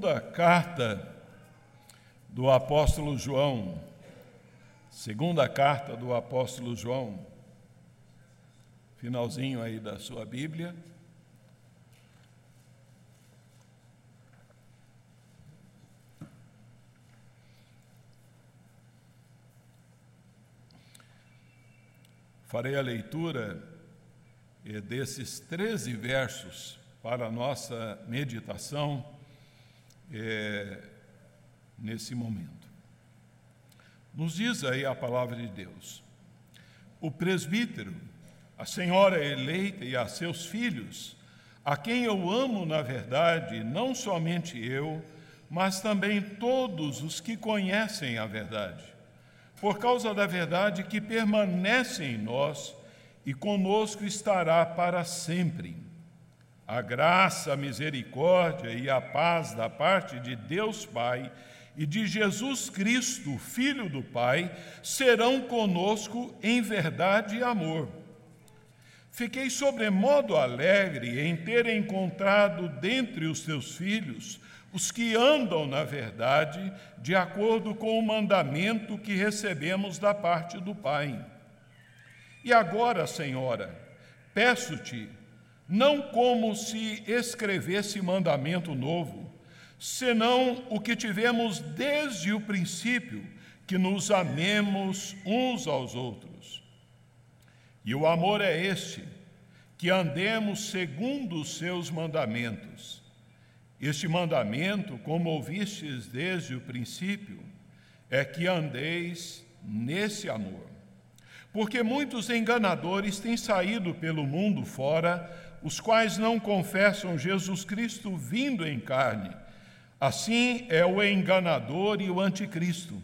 Segunda carta do apóstolo João. Segunda carta do apóstolo João. Finalzinho aí da sua Bíblia. Farei a leitura eh, desses 13 versos para a nossa meditação é, nesse momento. Nos diz aí a palavra de Deus: o presbítero, a senhora eleita e a seus filhos, a quem eu amo na verdade, não somente eu, mas também todos os que conhecem a verdade, por causa da verdade que permanece em nós e conosco estará para sempre a graça, a misericórdia e a paz da parte de Deus Pai e de Jesus Cristo, Filho do Pai, serão conosco em verdade e amor. Fiquei sobremodo alegre em ter encontrado dentre os teus filhos os que andam na verdade, de acordo com o mandamento que recebemos da parte do Pai. E agora, Senhora, peço-te, não como se escrevesse mandamento novo, senão o que tivemos desde o princípio, que nos amemos uns aos outros. E o amor é este, que andemos segundo os seus mandamentos. Este mandamento, como ouvistes desde o princípio, é que andeis nesse amor. Porque muitos enganadores têm saído pelo mundo fora, os quais não confessam Jesus Cristo vindo em carne. Assim é o enganador e o anticristo.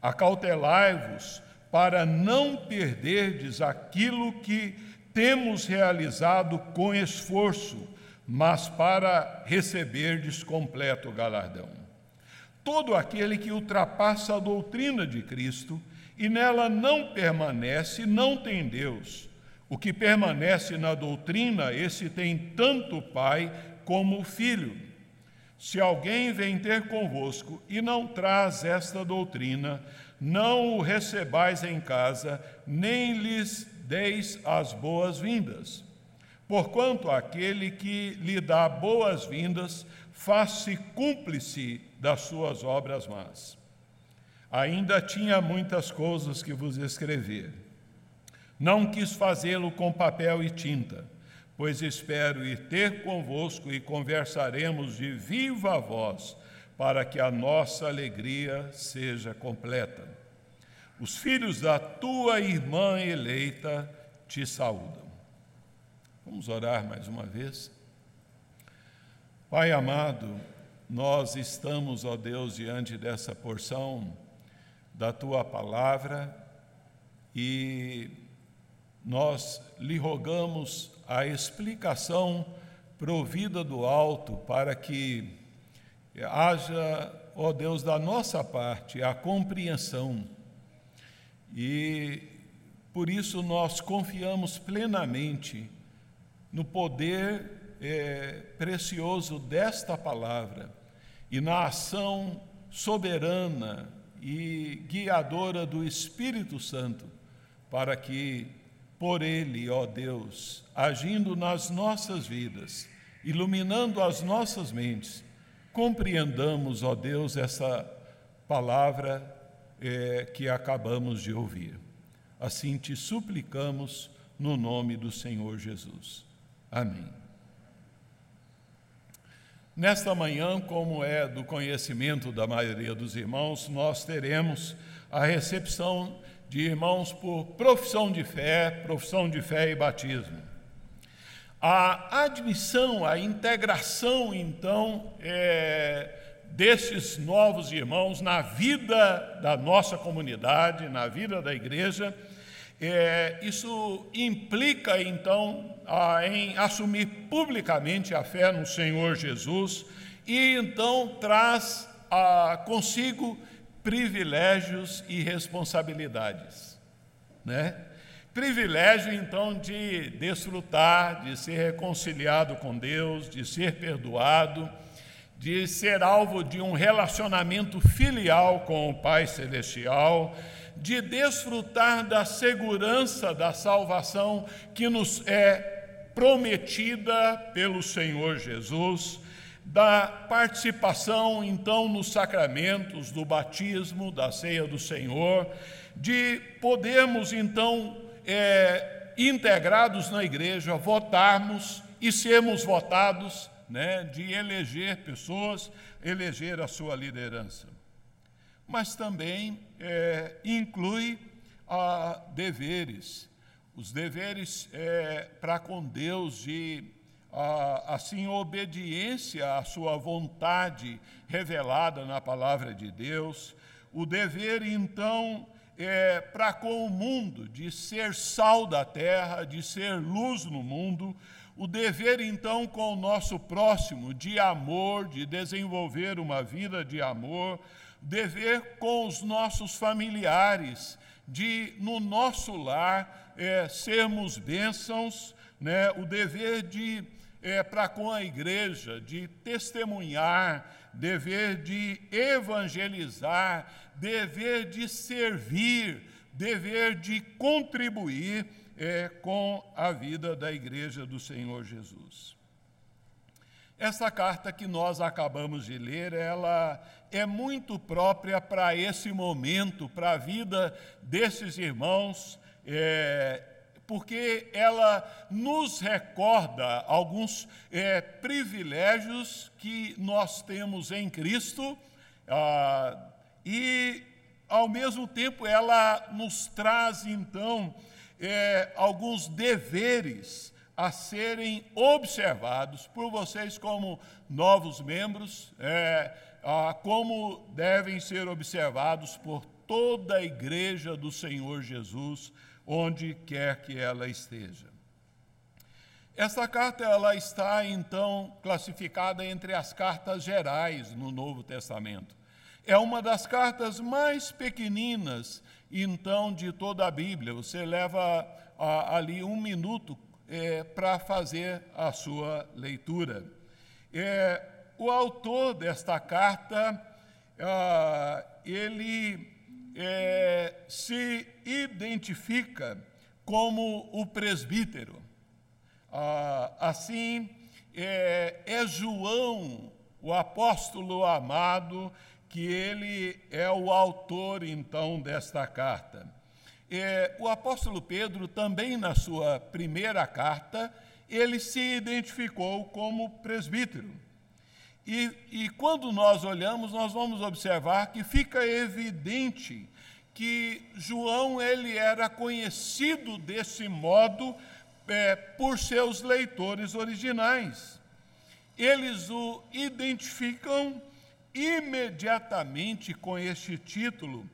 Acautelai-vos para não perderdes aquilo que temos realizado com esforço, mas para receberdes completo galardão. Todo aquele que ultrapassa a doutrina de Cristo e nela não permanece, não tem Deus. O que permanece na doutrina, esse tem tanto o Pai como o Filho. Se alguém vem ter convosco e não traz esta doutrina, não o recebais em casa, nem lhes deis as boas-vindas. Porquanto aquele que lhe dá boas-vindas faz-se cúmplice das suas obras más. Ainda tinha muitas coisas que vos escrever não quis fazê-lo com papel e tinta, pois espero ir ter convosco e conversaremos de viva voz, para que a nossa alegria seja completa. Os filhos da tua irmã eleita te saúdam. Vamos orar mais uma vez. Pai amado, nós estamos, ó Deus, diante dessa porção da tua palavra e nós lhe rogamos a explicação provida do alto para que haja, ó Deus, da nossa parte a compreensão. E por isso nós confiamos plenamente no poder é, precioso desta palavra e na ação soberana e guiadora do Espírito Santo para que por Ele, ó Deus, agindo nas nossas vidas, iluminando as nossas mentes, compreendamos, ó Deus, essa palavra é, que acabamos de ouvir. Assim te suplicamos no nome do Senhor Jesus. Amém. Nesta manhã, como é do conhecimento da maioria dos irmãos, nós teremos a recepção de irmãos por profissão de fé, profissão de fé e batismo. A admissão, a integração, então, é, desses novos irmãos na vida da nossa comunidade, na vida da igreja, é, isso implica, então, a, em assumir publicamente a fé no Senhor Jesus e, então, traz a, consigo privilégios e responsabilidades, né? Privilégio, então, de desfrutar, de ser reconciliado com Deus, de ser perdoado, de ser alvo de um relacionamento filial com o Pai Celestial, de desfrutar da segurança da salvação que nos é prometida pelo Senhor Jesus, da participação então nos sacramentos do batismo, da ceia do Senhor, de podermos então é, integrados na igreja, votarmos e sermos votados né, de eleger pessoas, eleger a sua liderança. Mas também é, inclui a deveres, os deveres é, para com Deus de assim obediência à sua vontade revelada na palavra de Deus, o dever então é, para com o mundo de ser sal da terra, de ser luz no mundo, o dever, então, com o nosso próximo, de amor, de desenvolver uma vida de amor, dever com os nossos familiares, de, no nosso lar, é, sermos bênçãos, né? o dever de, é, para com a igreja, de testemunhar, dever de evangelizar, dever de servir, dever de contribuir é, com a vida da Igreja do Senhor Jesus. Essa carta que nós acabamos de ler, ela é muito própria para esse momento, para a vida desses irmãos, é, porque ela nos recorda alguns é, privilégios que nós temos em Cristo ah, e, ao mesmo tempo, ela nos traz, então, é, alguns deveres a serem observados por vocês como novos membros, é, a, como devem ser observados por toda a igreja do Senhor Jesus, onde quer que ela esteja. Essa carta ela está então classificada entre as cartas gerais no Novo Testamento. É uma das cartas mais pequeninas então de toda a Bíblia. Você leva a, ali um minuto é, para fazer a sua leitura. É, o autor desta carta, ah, ele é, se identifica como o presbítero. Ah, assim, é, é João, o apóstolo amado, que ele é o autor, então, desta carta. É, o apóstolo Pedro, também na sua primeira carta, ele se identificou como presbítero. E, e quando nós olhamos, nós vamos observar que fica evidente que João ele era conhecido desse modo é, por seus leitores originais. Eles o identificam imediatamente com este título,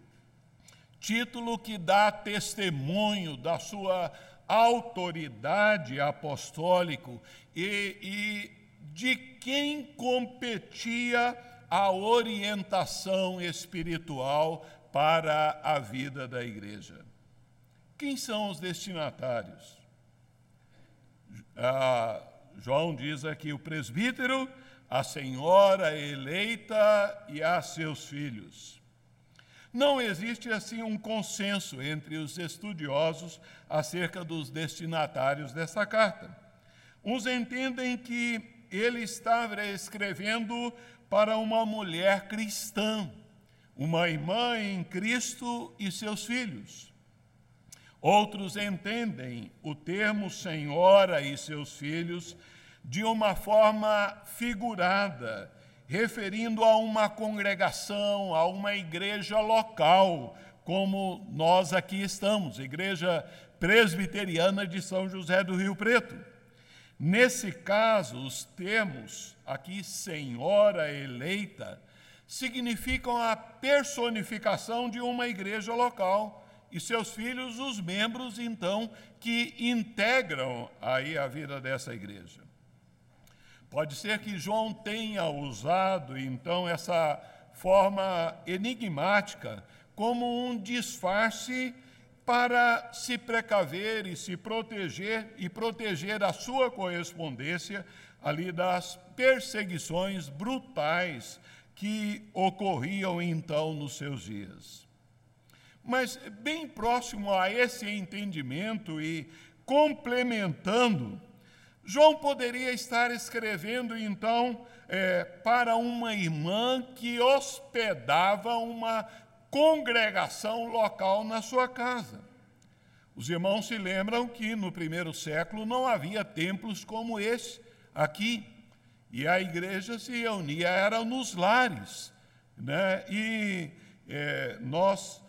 título que dá testemunho da sua autoridade apostólica e, e de quem competia a orientação espiritual para a vida da igreja. Quem são os destinatários? Ah, João diz aqui: o presbítero a senhora eleita e a seus filhos. Não existe assim um consenso entre os estudiosos acerca dos destinatários dessa carta. Uns entendem que ele estava escrevendo para uma mulher cristã, uma irmã em Cristo e seus filhos. Outros entendem o termo senhora e seus filhos de uma forma figurada, referindo a uma congregação, a uma igreja local, como nós aqui estamos, Igreja Presbiteriana de São José do Rio Preto. Nesse caso, os termos aqui, senhora eleita, significam a personificação de uma igreja local e seus filhos, os membros, então, que integram aí a vida dessa igreja. Pode ser que João tenha usado, então, essa forma enigmática como um disfarce para se precaver e se proteger e proteger a sua correspondência ali das perseguições brutais que ocorriam então nos seus dias. Mas bem próximo a esse entendimento e complementando, João poderia estar escrevendo então é, para uma irmã que hospedava uma congregação local na sua casa. Os irmãos se lembram que no primeiro século não havia templos como esse aqui, e a igreja se reunia, era nos lares. Né? E é, nós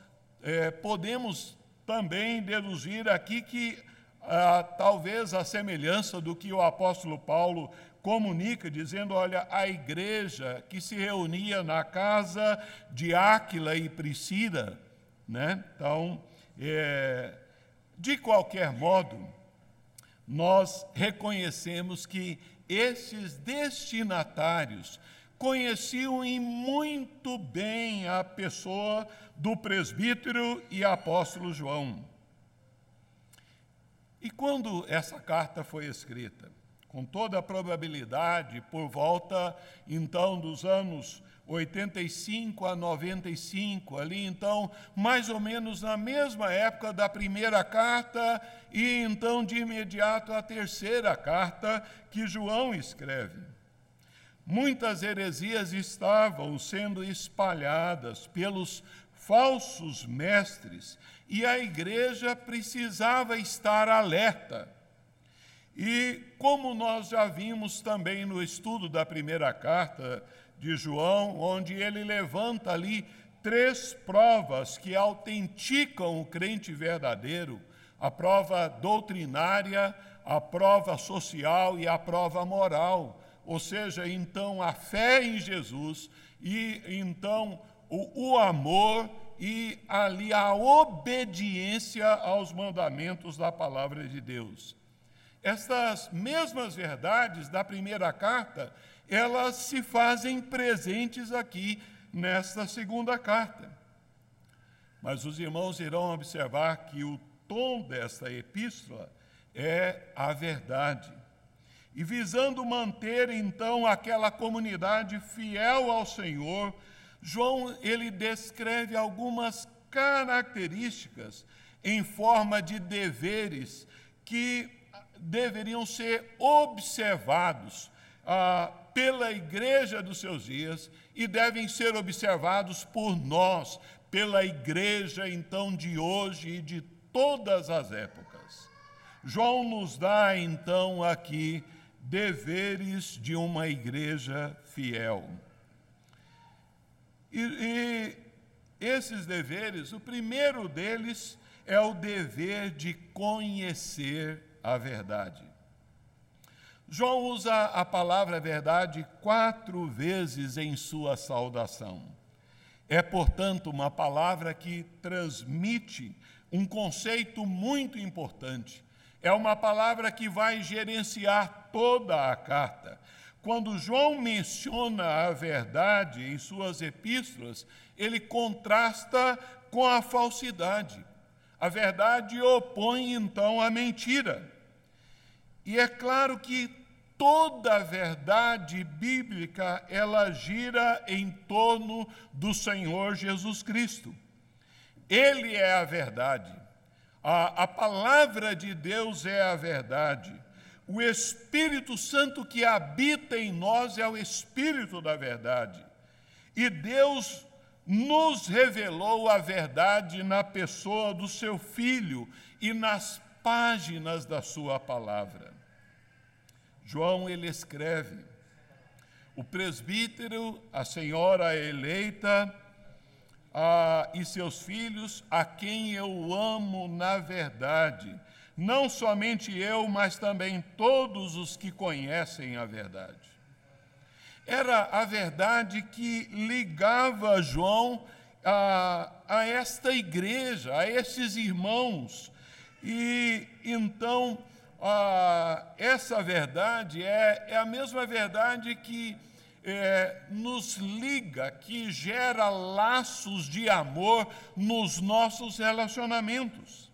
é, podemos também deduzir aqui que ah, talvez a semelhança do que o apóstolo Paulo comunica, dizendo: olha, a igreja que se reunia na casa de Áquila e Priscila, né? Então, é, de qualquer modo, nós reconhecemos que esses destinatários conheciam muito bem a pessoa do presbítero e apóstolo João. E quando essa carta foi escrita? Com toda a probabilidade, por volta então dos anos 85 a 95, ali então, mais ou menos na mesma época da primeira carta e então de imediato a terceira carta que João escreve. Muitas heresias estavam sendo espalhadas pelos falsos mestres e a igreja precisava estar alerta. E como nós já vimos também no estudo da primeira carta de João, onde ele levanta ali três provas que autenticam o crente verdadeiro: a prova doutrinária, a prova social e a prova moral. Ou seja, então a fé em Jesus e então o, o amor e ali a obediência aos mandamentos da palavra de Deus. Estas mesmas verdades da primeira carta, elas se fazem presentes aqui nesta segunda carta. Mas os irmãos irão observar que o tom desta epístola é a verdade. E visando manter então aquela comunidade fiel ao Senhor, João ele descreve algumas características em forma de deveres que deveriam ser observados ah, pela igreja dos seus dias e devem ser observados por nós, pela igreja então de hoje e de todas as épocas. João nos dá então aqui deveres de uma igreja fiel. E, e esses deveres, o primeiro deles é o dever de conhecer a verdade. João usa a palavra verdade quatro vezes em sua saudação. É, portanto, uma palavra que transmite um conceito muito importante. É uma palavra que vai gerenciar toda a carta. Quando João menciona a verdade em suas epístolas, ele contrasta com a falsidade. A verdade opõe então a mentira. E é claro que toda a verdade bíblica ela gira em torno do Senhor Jesus Cristo. Ele é a verdade. A, a palavra de Deus é a verdade. O Espírito Santo que habita em nós é o Espírito da verdade. E Deus nos revelou a verdade na pessoa do seu Filho e nas páginas da sua palavra. João ele escreve: o presbítero, a senhora eleita a, e seus filhos, a quem eu amo na verdade não somente eu, mas também todos os que conhecem a verdade. Era a verdade que ligava João a, a esta igreja, a esses irmãos. E então, a, essa verdade é, é a mesma verdade que é, nos liga, que gera laços de amor nos nossos relacionamentos.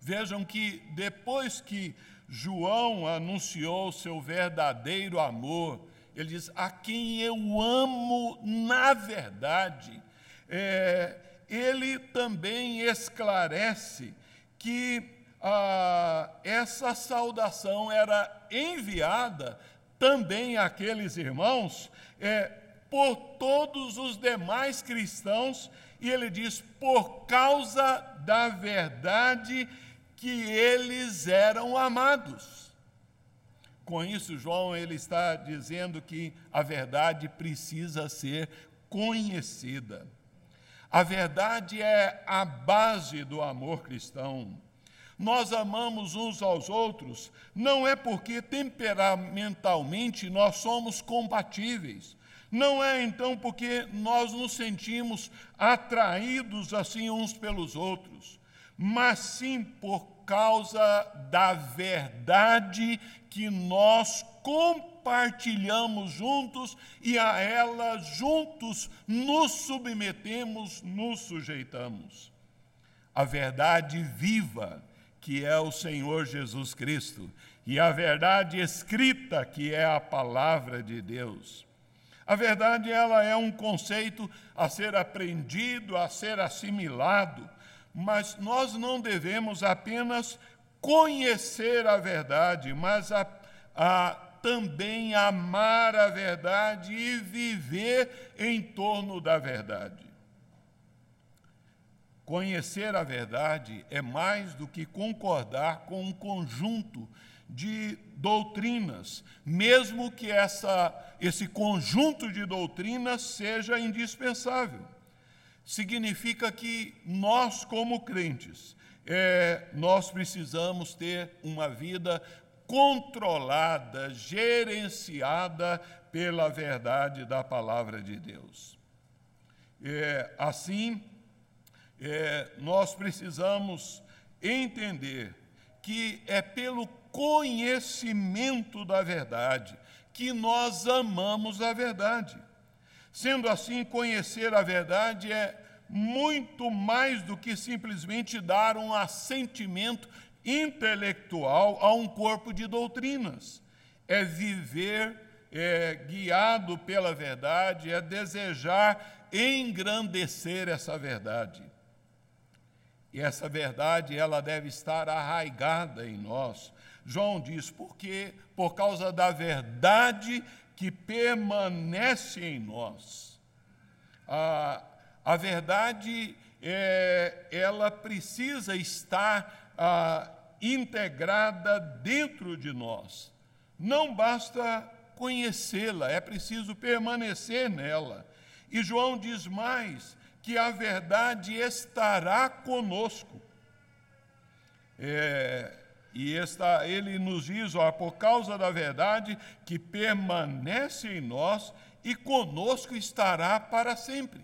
Vejam que depois que João anunciou seu verdadeiro amor. Ele diz: A quem eu amo na verdade. É, ele também esclarece que ah, essa saudação era enviada também àqueles irmãos é, por todos os demais cristãos, e ele diz: por causa da verdade que eles eram amados. Com isso, João ele está dizendo que a verdade precisa ser conhecida. A verdade é a base do amor cristão. Nós amamos uns aos outros não é porque temperamentalmente nós somos compatíveis. Não é então porque nós nos sentimos atraídos assim uns pelos outros, mas sim por causa da verdade que nós compartilhamos juntos e a ela juntos nos submetemos, nos sujeitamos. A verdade viva, que é o Senhor Jesus Cristo, e a verdade escrita, que é a palavra de Deus. A verdade ela é um conceito a ser aprendido, a ser assimilado, mas nós não devemos apenas conhecer a verdade, mas a, a, também amar a verdade e viver em torno da verdade. Conhecer a verdade é mais do que concordar com um conjunto de doutrinas, mesmo que essa, esse conjunto de doutrinas seja indispensável. Significa que nós, como crentes, é, nós precisamos ter uma vida controlada, gerenciada pela verdade da palavra de Deus. É, assim, é, nós precisamos entender que é pelo conhecimento da verdade que nós amamos a verdade. Sendo assim, conhecer a verdade é muito mais do que simplesmente dar um assentimento intelectual a um corpo de doutrinas. É viver é, guiado pela verdade, é desejar engrandecer essa verdade. E essa verdade, ela deve estar arraigada em nós. João diz, porque por causa da verdade que permanece em nós. A, a verdade, é, ela precisa estar a, integrada dentro de nós. Não basta conhecê-la, é preciso permanecer nela. E João diz mais: que a verdade estará conosco. É, e esta, ele nos diz, ó, por causa da verdade que permanece em nós e conosco estará para sempre.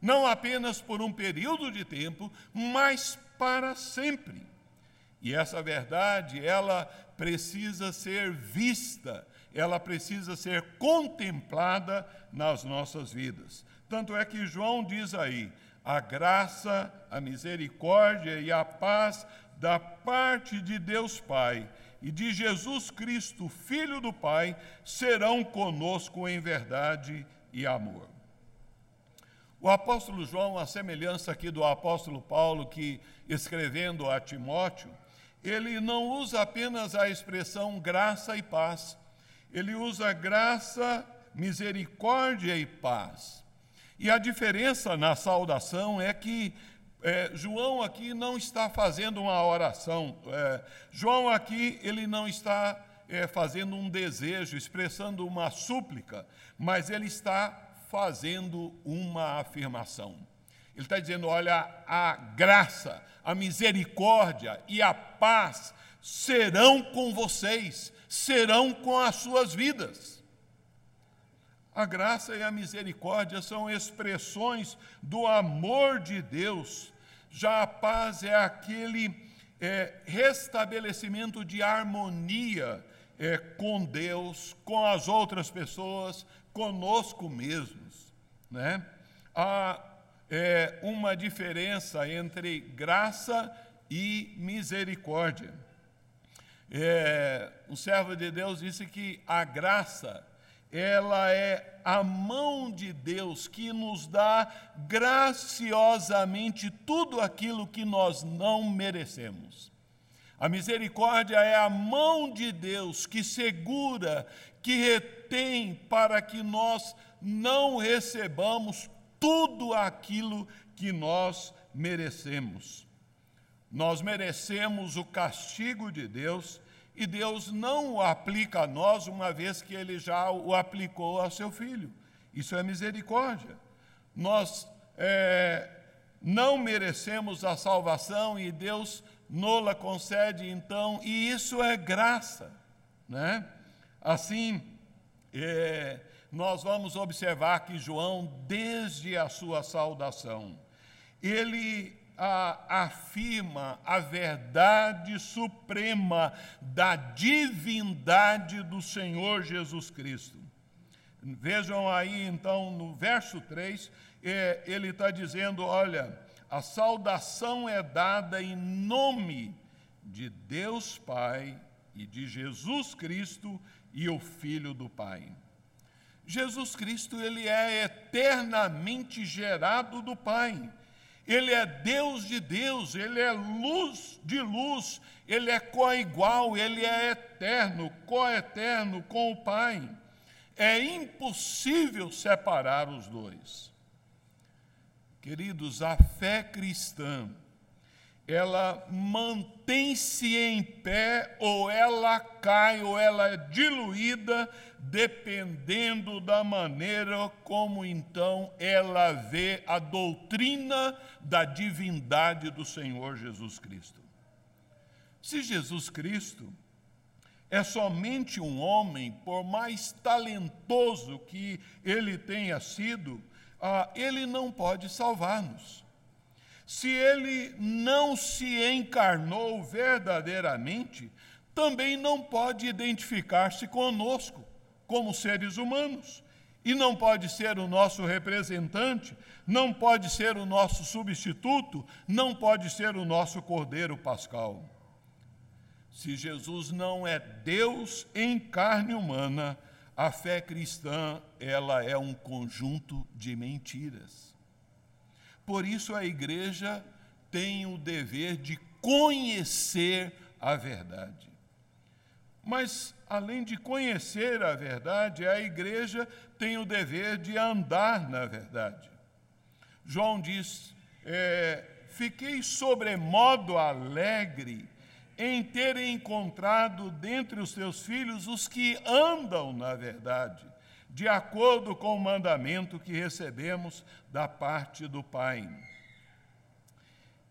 Não apenas por um período de tempo, mas para sempre. E essa verdade, ela precisa ser vista, ela precisa ser contemplada nas nossas vidas. Tanto é que João diz aí: a graça, a misericórdia e a paz da parte de Deus Pai e de Jesus Cristo, Filho do Pai, serão conosco em verdade e amor. O apóstolo João, a semelhança aqui do apóstolo Paulo, que escrevendo a Timóteo, ele não usa apenas a expressão graça e paz, ele usa graça, misericórdia e paz. E a diferença na saudação é que é, João aqui não está fazendo uma oração. É, João aqui ele não está é, fazendo um desejo, expressando uma súplica, mas ele está fazendo uma afirmação. Ele está dizendo: olha, a graça, a misericórdia e a paz serão com vocês, serão com as suas vidas. A graça e a misericórdia são expressões do amor de Deus. Já a paz é aquele é, restabelecimento de harmonia é, com Deus, com as outras pessoas, conosco mesmos. Né? Há é, uma diferença entre graça e misericórdia. É, um servo de Deus disse que a graça, ela é a mão de Deus que nos dá graciosamente tudo aquilo que nós não merecemos. A misericórdia é a mão de Deus que segura, que retém para que nós não recebamos tudo aquilo que nós merecemos. Nós merecemos o castigo de Deus e Deus não o aplica a nós, uma vez que ele já o aplicou ao seu filho. Isso é misericórdia. Nós é, não merecemos a salvação e Deus nola concede então, e isso é graça. Né? Assim, é, nós vamos observar que João, desde a sua saudação, ele afirma a verdade suprema da divindade do Senhor Jesus Cristo. Vejam aí, então, no verso 3, é, ele está dizendo: olha, a saudação é dada em nome de Deus Pai e de Jesus Cristo e o Filho do Pai. Jesus Cristo, ele é eternamente gerado do Pai. Ele é Deus de Deus, ele é luz de luz, ele é coigual, ele é eterno, coeterno com o Pai. É impossível separar os dois. Queridos, a fé cristã ela mantém-se em pé ou ela cai ou ela é diluída, dependendo da maneira como então ela vê a doutrina da divindade do Senhor Jesus Cristo. Se Jesus Cristo é somente um homem, por mais talentoso que ele tenha sido, ah, ele não pode salvar-nos se ele não se encarnou verdadeiramente, também não pode identificar-se conosco como seres humanos. E não pode ser o nosso representante, não pode ser o nosso substituto, não pode ser o nosso cordeiro pascal. Se Jesus não é Deus em carne humana, a fé cristã, ela é um conjunto de mentiras. Por isso a igreja tem o dever de conhecer a verdade. Mas, além de conhecer a verdade, a igreja tem o dever de andar na verdade. João diz: é, Fiquei sobremodo alegre em ter encontrado dentre os teus filhos os que andam na verdade de acordo com o mandamento que recebemos da parte do Pai.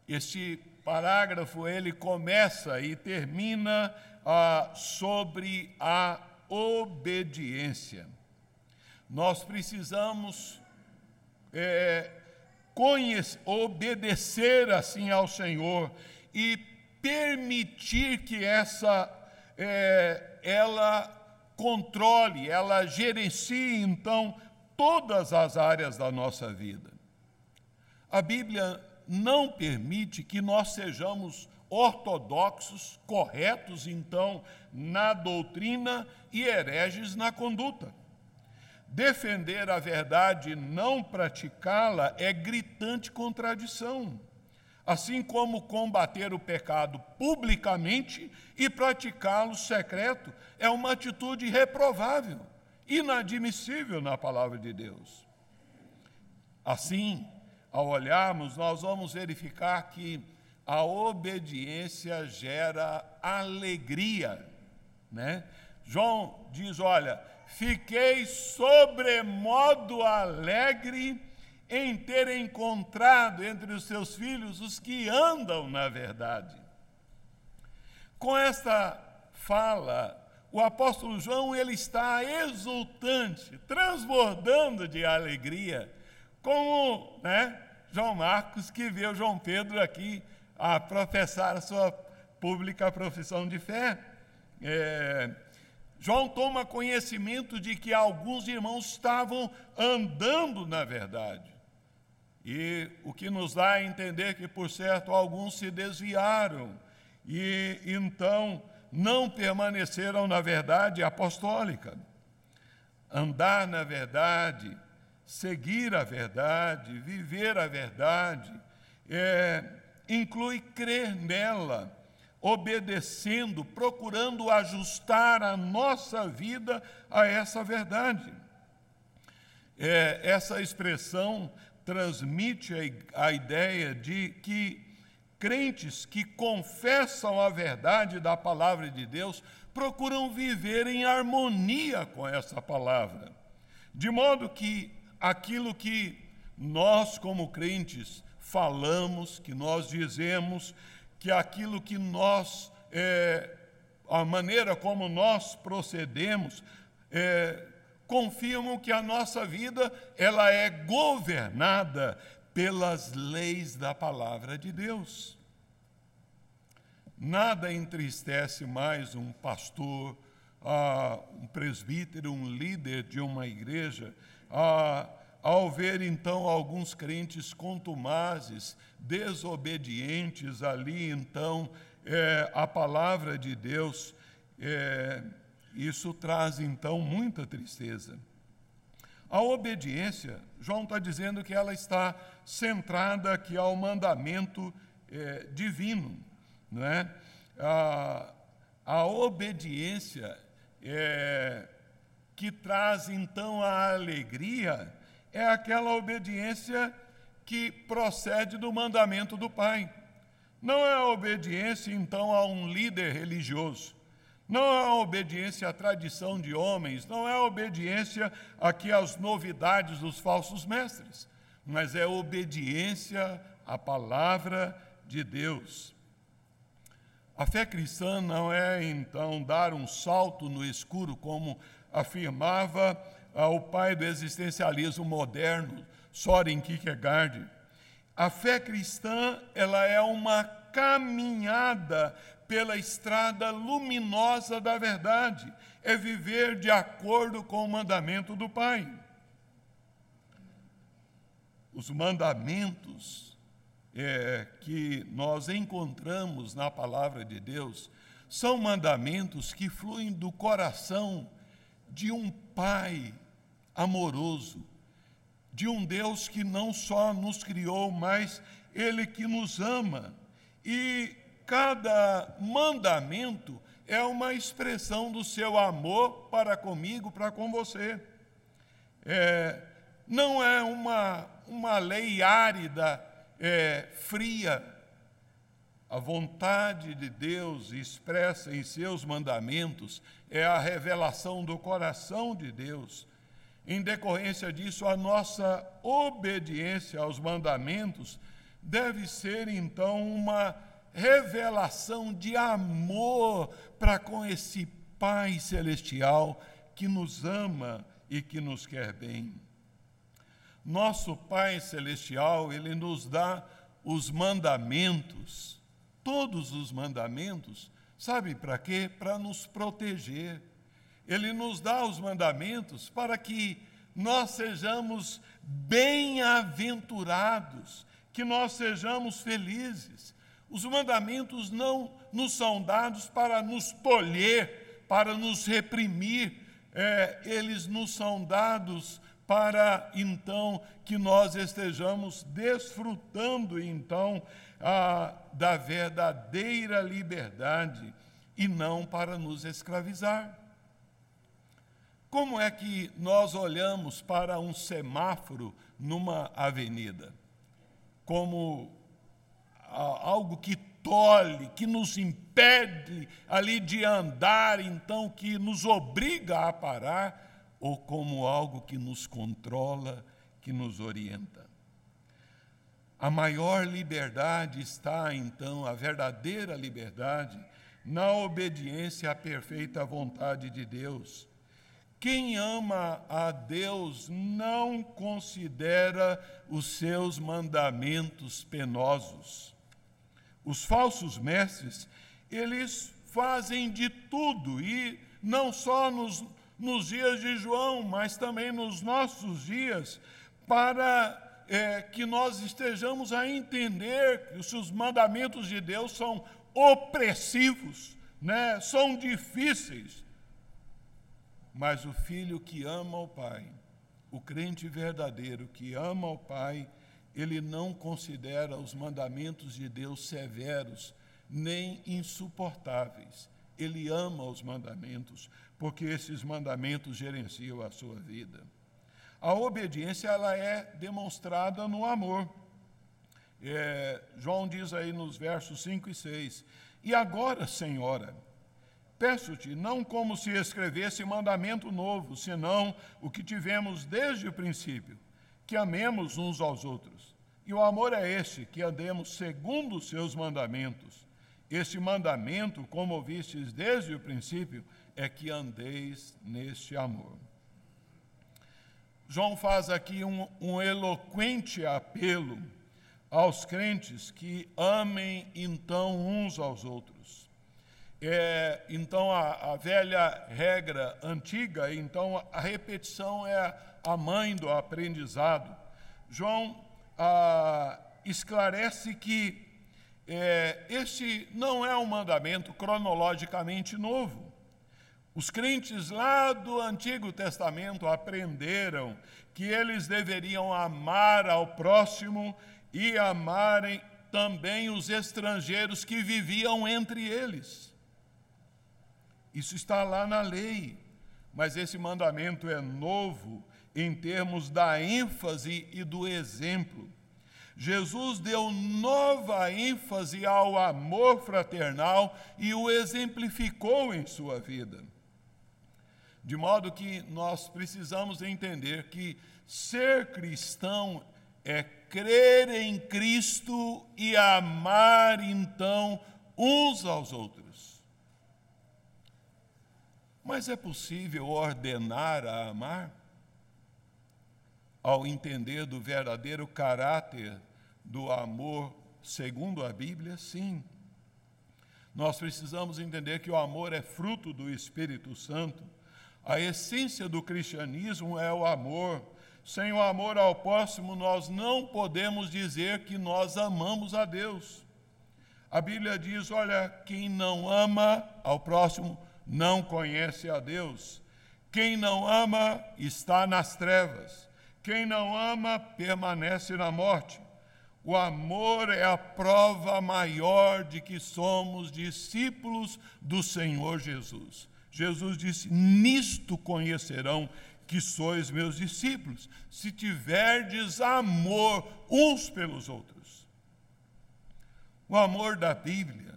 Este parágrafo ele começa e termina ah, sobre a obediência. Nós precisamos é, conhecer, obedecer assim ao Senhor e permitir que essa é, ela controle, ela gerencie então todas as áreas da nossa vida. A Bíblia não permite que nós sejamos ortodoxos, corretos então na doutrina e hereges na conduta. Defender a verdade e não praticá-la é gritante contradição assim como combater o pecado publicamente e praticá-lo secreto, é uma atitude reprovável, inadmissível na palavra de Deus. Assim, ao olharmos, nós vamos verificar que a obediência gera alegria, né? João diz: Olha, fiquei sobremodo alegre em ter encontrado entre os seus filhos os que andam na verdade. Com esta fala, o apóstolo João ele está exultante, transbordando de alegria, como né, João Marcos que viu João Pedro aqui a professar a sua pública profissão de fé. É, João toma conhecimento de que alguns irmãos estavam andando na verdade. E o que nos dá a entender que, por certo, alguns se desviaram. E então não permaneceram na verdade apostólica. Andar na verdade, seguir a verdade, viver a verdade, é, inclui crer nela, obedecendo, procurando ajustar a nossa vida a essa verdade. É, essa expressão transmite a, ideia de que crentes que confessam a verdade da palavra de Deus procuram viver em harmonia com essa palavra, de modo que aquilo que nós, como crentes, falamos, que nós dizemos, que aquilo que nós, é, a maneira como nós procedemos, é, confirmam que a nossa vida ela é governada pelas leis da palavra de Deus. Nada entristece mais um pastor, ah, um presbítero, um líder de uma igreja, ah, ao ver então alguns crentes contumazes, desobedientes ali, então, é, a palavra de Deus. É, isso traz então muita tristeza. A obediência, João está dizendo que ela está centrada aqui ao mandamento é, divino, não é? A, a obediência é, que traz então a alegria é aquela obediência que procede do mandamento do Pai. Não é a obediência então a um líder religioso não é a obediência à tradição de homens, não é a obediência aqui às novidades dos falsos mestres, mas é a obediência à palavra de Deus. A fé cristã não é, então, dar um salto no escuro, como afirmava ah, o pai do existencialismo moderno, Soren Kierkegaard. A fé cristã, ela é uma caminhada pela estrada luminosa da verdade, é viver de acordo com o mandamento do Pai. Os mandamentos é, que nós encontramos na palavra de Deus são mandamentos que fluem do coração de um Pai amoroso, de um Deus que não só nos criou, mas Ele que nos ama. E cada mandamento é uma expressão do seu amor para comigo, para com você. É, não é uma, uma lei árida, é, fria. A vontade de Deus expressa em seus mandamentos é a revelação do coração de Deus. Em decorrência disso, a nossa obediência aos mandamentos deve ser então uma revelação de amor para com esse Pai Celestial que nos ama e que nos quer bem. Nosso Pai Celestial, Ele nos dá os mandamentos, todos os mandamentos, sabe para quê? Para nos proteger. Ele nos dá os mandamentos para que nós sejamos bem-aventurados, que nós sejamos felizes, os mandamentos não nos são dados para nos tolher, para nos reprimir, é, eles nos são dados para então que nós estejamos desfrutando então a, da verdadeira liberdade e não para nos escravizar. Como é que nós olhamos para um semáforo numa avenida? Como algo que tolhe, que nos impede ali de andar, então que nos obriga a parar, ou como algo que nos controla, que nos orienta. A maior liberdade está, então, a verdadeira liberdade, na obediência à perfeita vontade de Deus. Quem ama a Deus não considera os seus mandamentos penosos. Os falsos mestres, eles fazem de tudo, e não só nos, nos dias de João, mas também nos nossos dias, para é, que nós estejamos a entender que os mandamentos de Deus são opressivos, né? São difíceis. Mas o filho que ama o pai, o crente verdadeiro que ama o pai, ele não considera os mandamentos de Deus severos nem insuportáveis. Ele ama os mandamentos, porque esses mandamentos gerenciam a sua vida. A obediência ela é demonstrada no amor. É, João diz aí nos versos 5 e 6: E agora, Senhora, peço-te, não como se escrevesse mandamento novo, senão o que tivemos desde o princípio, que amemos uns aos outros. E o amor é esse, que andemos segundo os seus mandamentos. Este mandamento, como ouvistes desde o princípio, é que andeis neste amor. João faz aqui um, um eloquente apelo aos crentes que amem então uns aos outros. É, então, a, a, velha regra antiga, então a repetição é a mãe do aprendizado. João ah, esclarece que é, este não é um mandamento cronologicamente novo. Os crentes lá do Antigo Testamento aprenderam que eles deveriam amar ao próximo e amarem também os estrangeiros que viviam entre eles. Isso está lá na lei, mas esse mandamento é novo em termos da ênfase e do exemplo. Jesus deu nova ênfase ao amor fraternal e o exemplificou em sua vida. De modo que nós precisamos entender que ser cristão é crer em Cristo e amar então uns aos outros. Mas é possível ordenar a amar? Ao entender do verdadeiro caráter do amor segundo a Bíblia, sim. Nós precisamos entender que o amor é fruto do Espírito Santo a essência do cristianismo é o amor. Sem o amor ao próximo, nós não podemos dizer que nós amamos a Deus. A Bíblia diz: olha, quem não ama ao próximo não conhece a Deus. Quem não ama está nas trevas. Quem não ama permanece na morte. O amor é a prova maior de que somos discípulos do Senhor Jesus. Jesus disse: Nisto conhecerão que sois meus discípulos, se tiverdes amor uns pelos outros. O amor da Bíblia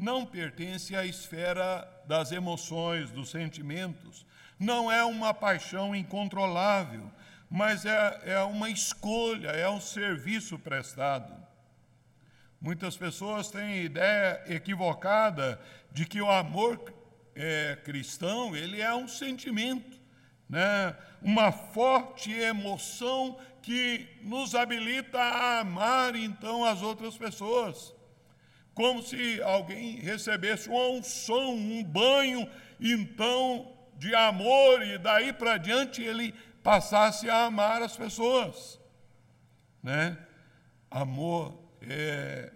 não pertence à esfera das emoções, dos sentimentos, não é uma paixão incontrolável, mas é, é uma escolha, é um serviço prestado. Muitas pessoas têm ideia equivocada de que o amor é, cristão, ele é um sentimento, né? uma forte emoção que nos habilita a amar então as outras pessoas. Como se alguém recebesse uma unção, um banho, então, de amor, e daí para diante ele passasse a amar as pessoas. Né? Amor é,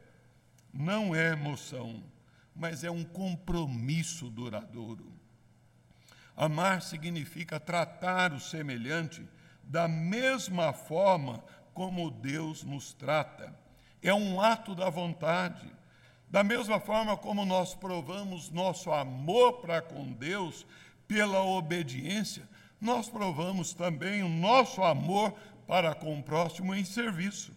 não é emoção mas é um compromisso duradouro. Amar significa tratar o semelhante da mesma forma como Deus nos trata. É um ato da vontade. Da mesma forma como nós provamos nosso amor para com Deus pela obediência, nós provamos também o nosso amor para com o próximo em serviço.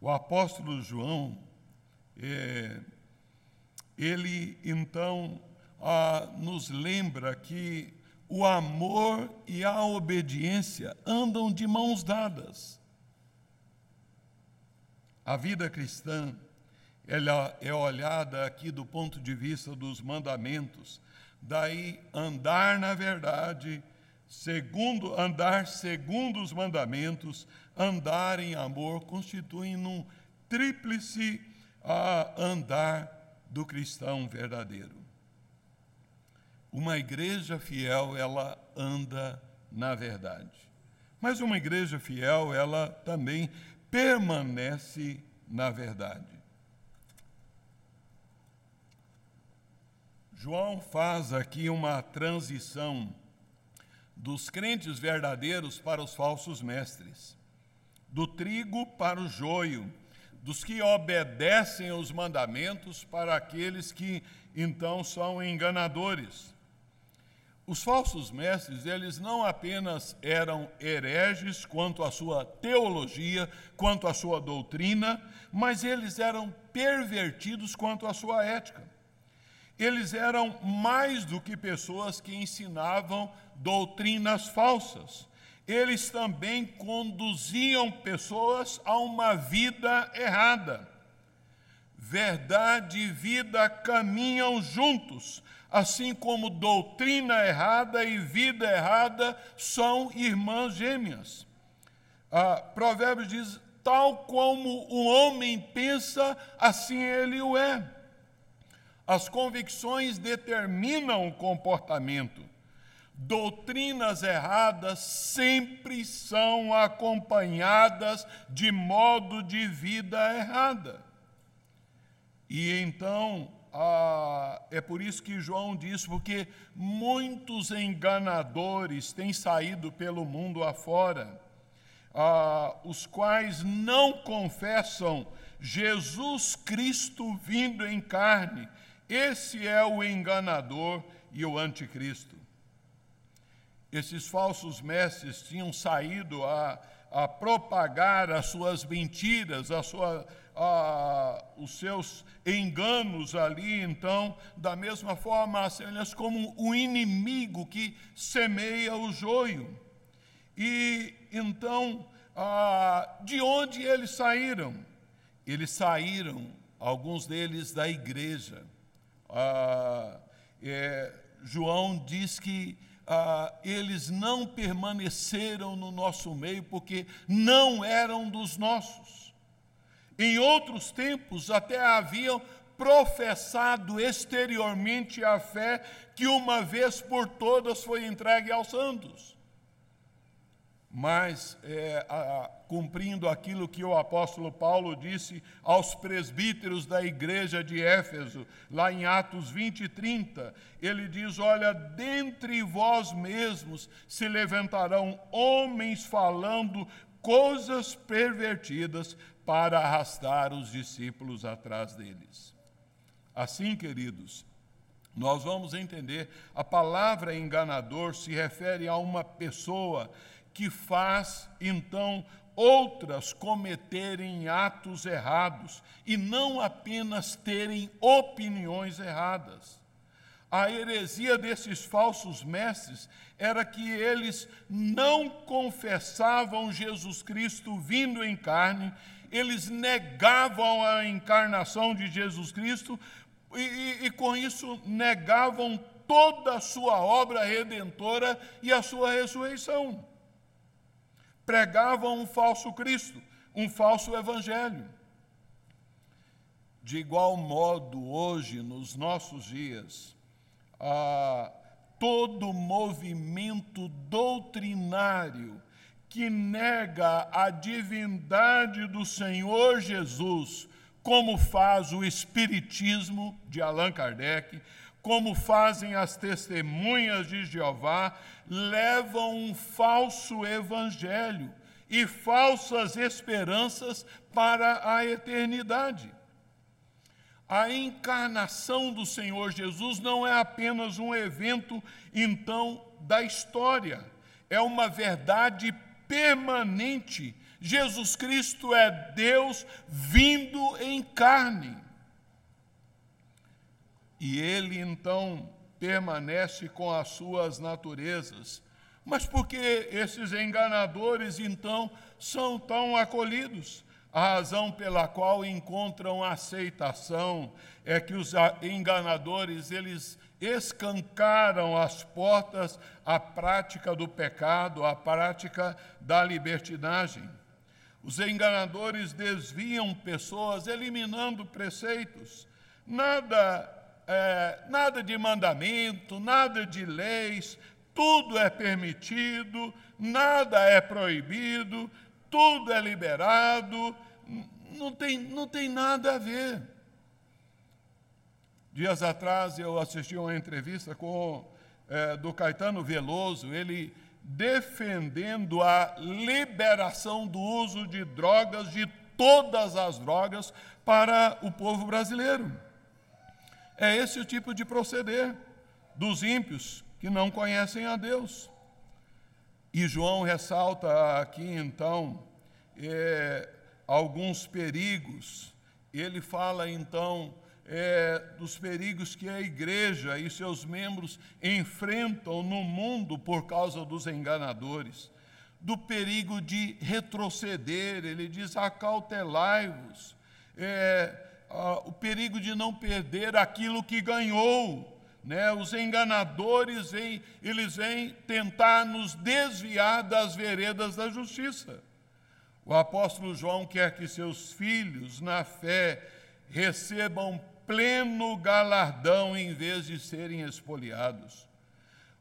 O apóstolo João é, ele então ah, nos lembra que o amor e a obediência andam de mãos dadas. A vida cristã ela é olhada aqui do ponto de vista dos mandamentos. Daí andar na verdade, segundo andar segundo os mandamentos, andar em amor constituem um tríplice a andar do cristão verdadeiro. Uma igreja fiel, ela anda na verdade. Mas uma igreja fiel, ela também permanece na verdade. João faz aqui uma transição dos crentes verdadeiros para os falsos mestres, do trigo para o joio, dos que obedecem aos mandamentos para aqueles que então são enganadores. Os falsos mestres, eles não apenas eram hereges quanto à sua teologia, quanto à sua doutrina, mas eles eram pervertidos quanto à sua ética. Eles eram mais do que pessoas que ensinavam doutrinas falsas. Eles também conduziam pessoas a uma vida errada. Verdade e vida caminham juntos, assim como doutrina errada e vida errada são irmãs gêmeas. Ah, Provérbios diz: tal como o homem pensa, assim ele o é. As convicções determinam o comportamento. Doutrinas erradas sempre são acompanhadas de modo de vida errada. E então, ah, é por isso que João diz, porque muitos enganadores têm saído pelo mundo afora, ah, os quais não confessam Jesus Cristo vindo em carne. Esse é o enganador e o anticristo. Esses falsos mestres tinham saído a, a propagar as suas mentiras, a sua ah, os seus enganos ali, então, da mesma forma, semelhança como o inimigo que semeia o joio. E então, ah, de onde eles saíram? Eles saíram, alguns deles, da igreja. Ah, é, João diz que ah, eles não permaneceram no nosso meio porque não eram dos nossos. Em outros tempos, até haviam professado exteriormente a fé que uma vez por todas foi entregue aos santos. Mas, é, a, cumprindo aquilo que o apóstolo Paulo disse aos presbíteros da igreja de Éfeso, lá em Atos 20 e 30, ele diz: Olha, dentre vós mesmos se levantarão homens falando coisas pervertidas para arrastar os discípulos atrás deles. Assim, queridos, nós vamos entender, a palavra enganador se refere a uma pessoa que faz, então, outras cometerem atos errados e não apenas terem opiniões erradas. A heresia desses falsos mestres era que eles não confessavam Jesus Cristo vindo em carne eles negavam a encarnação de Jesus Cristo e, e, e com isso negavam toda a sua obra redentora e a sua ressurreição. Pregavam um falso Cristo, um falso Evangelho. De igual modo, hoje, nos nossos dias, a todo movimento doutrinário que nega a divindade do Senhor Jesus, como faz o Espiritismo de Allan Kardec, como fazem as testemunhas de Jeová, levam um falso evangelho e falsas esperanças para a eternidade. A encarnação do Senhor Jesus não é apenas um evento, então, da história, é uma verdade permanente. Jesus Cristo é Deus vindo em carne. E ele então permanece com as suas naturezas. Mas por que esses enganadores então são tão acolhidos? A razão pela qual encontram aceitação é que os enganadores eles escancaram as portas à prática do pecado, à prática da libertinagem. Os enganadores desviam pessoas, eliminando preceitos. Nada, é, nada de mandamento, nada de leis, tudo é permitido, nada é proibido, tudo é liberado, não tem, não tem nada a ver. Dias atrás eu assisti uma entrevista com é, do Caetano Veloso, ele defendendo a liberação do uso de drogas, de todas as drogas, para o povo brasileiro. É esse o tipo de proceder dos ímpios que não conhecem a Deus. E João ressalta aqui, então, é, alguns perigos. Ele fala, então, é, dos perigos que a igreja e seus membros enfrentam no mundo por causa dos enganadores, do perigo de retroceder, ele diz: acautelai-vos, é, o perigo de não perder aquilo que ganhou. Né? Os enganadores vêm, eles vêm tentar nos desviar das veredas da justiça. O apóstolo João quer que seus filhos, na fé, recebam pleno galardão em vez de serem espoliados.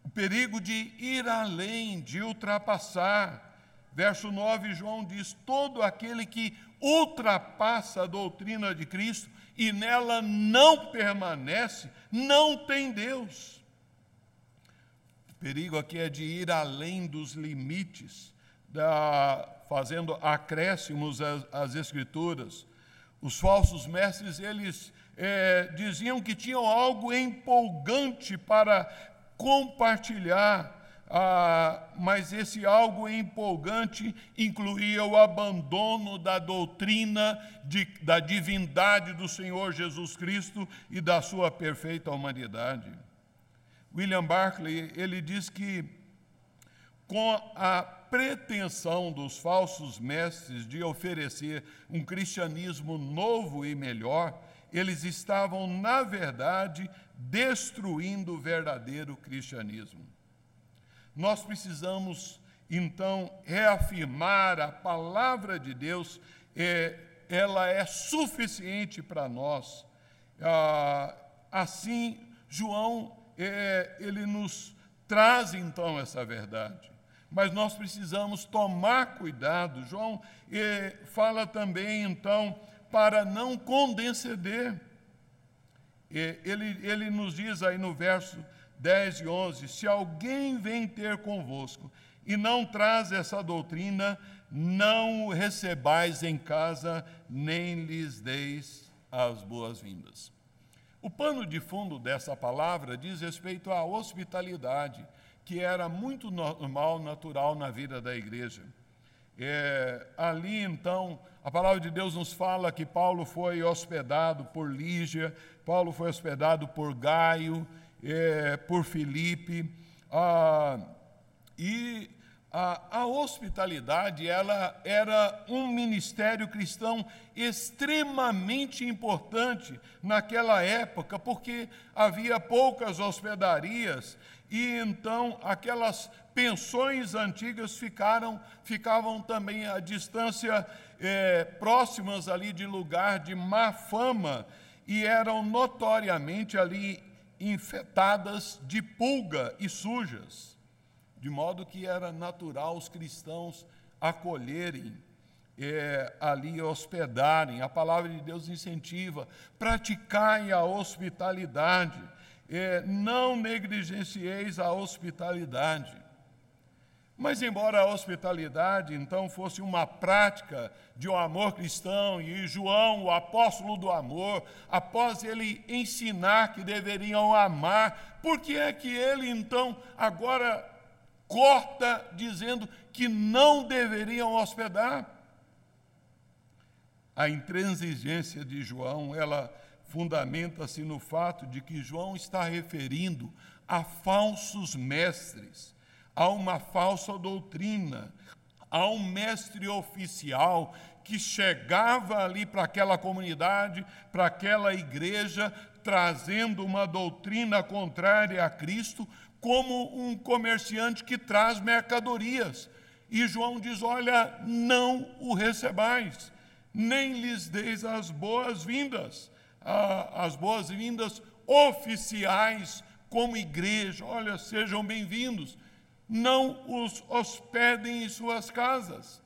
O perigo de ir além, de ultrapassar. Verso 9, João diz: Todo aquele que ultrapassa a doutrina de Cristo e nela não permanece, não tem Deus. O perigo aqui é de ir além dos limites, da, fazendo acréscimos às, às Escrituras. Os falsos mestres, eles é, diziam que tinham algo empolgante para compartilhar, ah, mas esse algo empolgante incluía o abandono da doutrina de, da divindade do Senhor Jesus Cristo e da sua perfeita humanidade. William Barclay, ele diz que com a pretensão dos falsos mestres de oferecer um cristianismo novo e melhor, eles estavam, na verdade, destruindo o verdadeiro cristianismo. Nós precisamos, então, reafirmar a palavra de Deus, é, ela é suficiente para nós. Ah, assim, João, é, ele nos traz então essa verdade. Mas nós precisamos tomar cuidado. João é, fala também, então, para não condescender. Ele, ele nos diz aí no verso 10 e 11: Se alguém vem ter convosco e não traz essa doutrina, não o recebais em casa, nem lhes deis as boas-vindas. O pano de fundo dessa palavra diz respeito à hospitalidade, que era muito normal, natural na vida da igreja. É, ali então, a palavra de Deus nos fala que Paulo foi hospedado por Lígia, Paulo foi hospedado por Gaio, é, por Filipe, ah, e a, a, hospitalidade ela era um ministério cristão extremamente importante naquela época, porque havia poucas hospedarias e então aquelas pensões antigas ficaram, ficavam também a distância é, próximas ali de lugar de má fama e eram notoriamente ali infetadas de pulga e sujas, de modo que era natural os cristãos acolherem, é, ali hospedarem. A palavra de Deus incentiva, praticai a hospitalidade, é, não negligencieis a hospitalidade. Mas, embora a hospitalidade então fosse uma prática de um amor cristão, e João, o apóstolo do amor, após ele ensinar que deveriam amar, por que é que ele então agora corta dizendo que não deveriam hospedar? A intransigência de João, ela fundamenta-se no fato de que João está referindo a falsos mestres a uma falsa doutrina, a um mestre oficial que chegava ali para aquela comunidade, para aquela igreja, trazendo uma doutrina contrária a Cristo, como um comerciante que traz mercadorias. E João diz: Olha, não o recebais, nem lhes deis as boas-vindas, as boas-vindas oficiais como igreja. Olha, sejam bem-vindos não os hospedem em suas casas.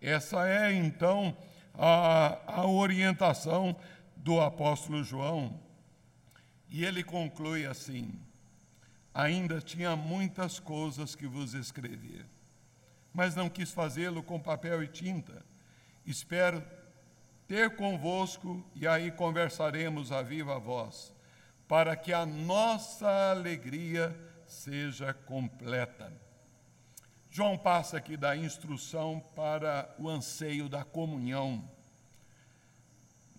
Essa é então a, a orientação do apóstolo João. E ele conclui assim: Ainda tinha muitas coisas que vos escrever, mas não quis fazê-lo com papel e tinta. Espero ter convosco e aí conversaremos a viva voz, para que a nossa alegria seja completa. João passa aqui da instrução para o anseio da comunhão.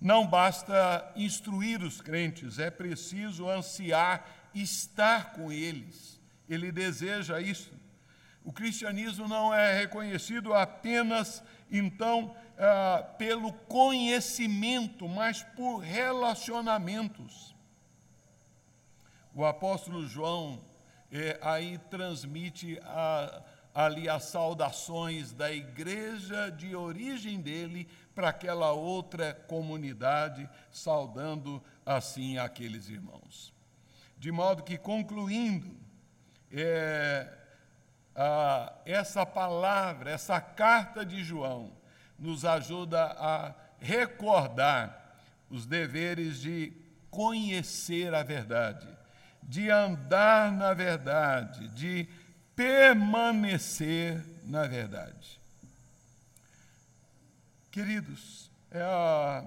Não basta instruir os crentes, é preciso ansiar estar com eles. Ele deseja isso. O cristianismo não é reconhecido apenas, então, ah, pelo conhecimento, mas por relacionamentos. O apóstolo João eh, aí transmite a, ali as saudações da igreja de origem dele para aquela outra comunidade, saudando assim aqueles irmãos. De modo que, concluindo, é, a, essa palavra, essa carta de João, nos ajuda a recordar os deveres de conhecer a verdade, de andar na verdade, de permanecer na verdade. Queridos, é,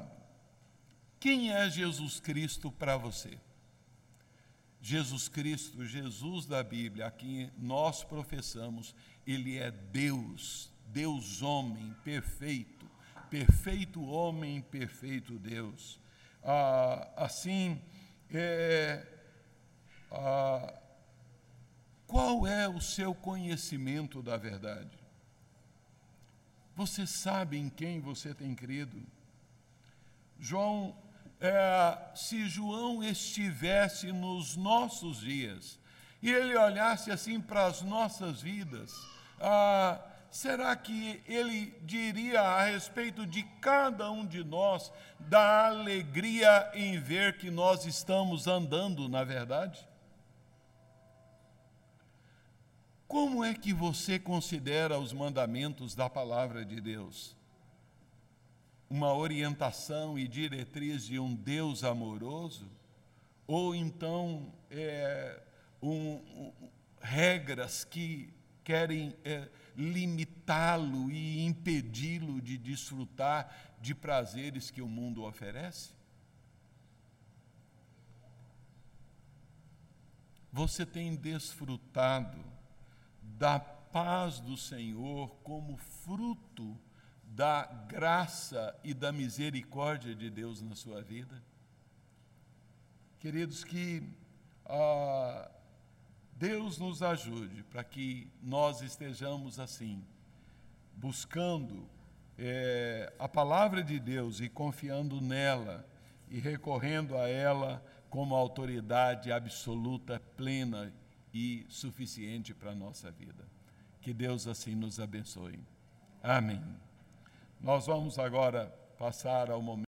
quem é Jesus Cristo para você? Jesus Cristo, Jesus da Bíblia, a quem nós professamos, ele é Deus, Deus homem perfeito, perfeito homem, perfeito Deus. Ah, assim, é, ah, qual é o seu conhecimento da verdade? Você sabe em quem você tem crido? João, é, se João estivesse nos nossos dias e ele olhasse assim para as nossas vidas, ah, será que ele diria a respeito de cada um de nós da alegria em ver que nós estamos andando na verdade? Como é que você considera os mandamentos da palavra de Deus? Uma orientação e diretriz de um Deus amoroso? Ou então é, um, um, regras que querem é, limitá-lo e impedi-lo de desfrutar de prazeres que o mundo oferece? Você tem desfrutado da paz do Senhor como fruto da graça e da misericórdia de Deus na sua vida? Queridos, que ah, Deus nos ajude para que nós estejamos assim, buscando é, a palavra de Deus e confiando nela e recorrendo a ela como autoridade absoluta, plena e suficiente para a nossa vida. Que Deus assim nos abençoe. Amém. Nós vamos agora passar ao momento.